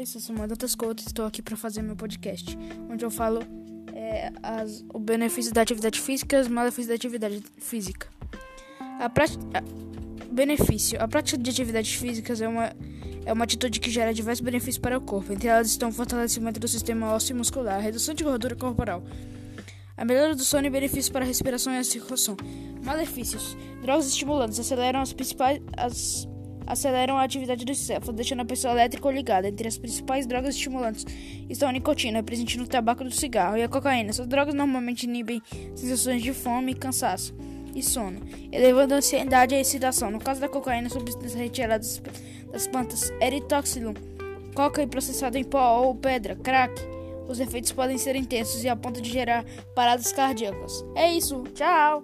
eu sou Dantas Couto estou aqui para fazer meu podcast, onde eu falo é, as, o benefício da atividade física e os malefícios da atividade física. A prática, a, benefício: a prática de atividades físicas é uma, é uma atitude que gera diversos benefícios para o corpo. Entre elas estão o fortalecimento do sistema ósseo e muscular, redução de gordura corporal, a melhora do sono e benefícios para a respiração e a circulação. Malefícios: drogas estimulantes aceleram as principais. As, aceleram a atividade do céfalo, deixando a pessoa elétrica ou ligada. Entre as principais drogas estimulantes estão a nicotina, presente no tabaco do cigarro, e a cocaína. Essas drogas normalmente inibem sensações de fome, cansaço e sono, elevando a ansiedade e a excitação. No caso da cocaína, substâncias retiradas das plantas eritoxilum, coca e processado em pó ou pedra, crack. Os efeitos podem ser intensos e a ponto de gerar paradas cardíacas. É isso, tchau!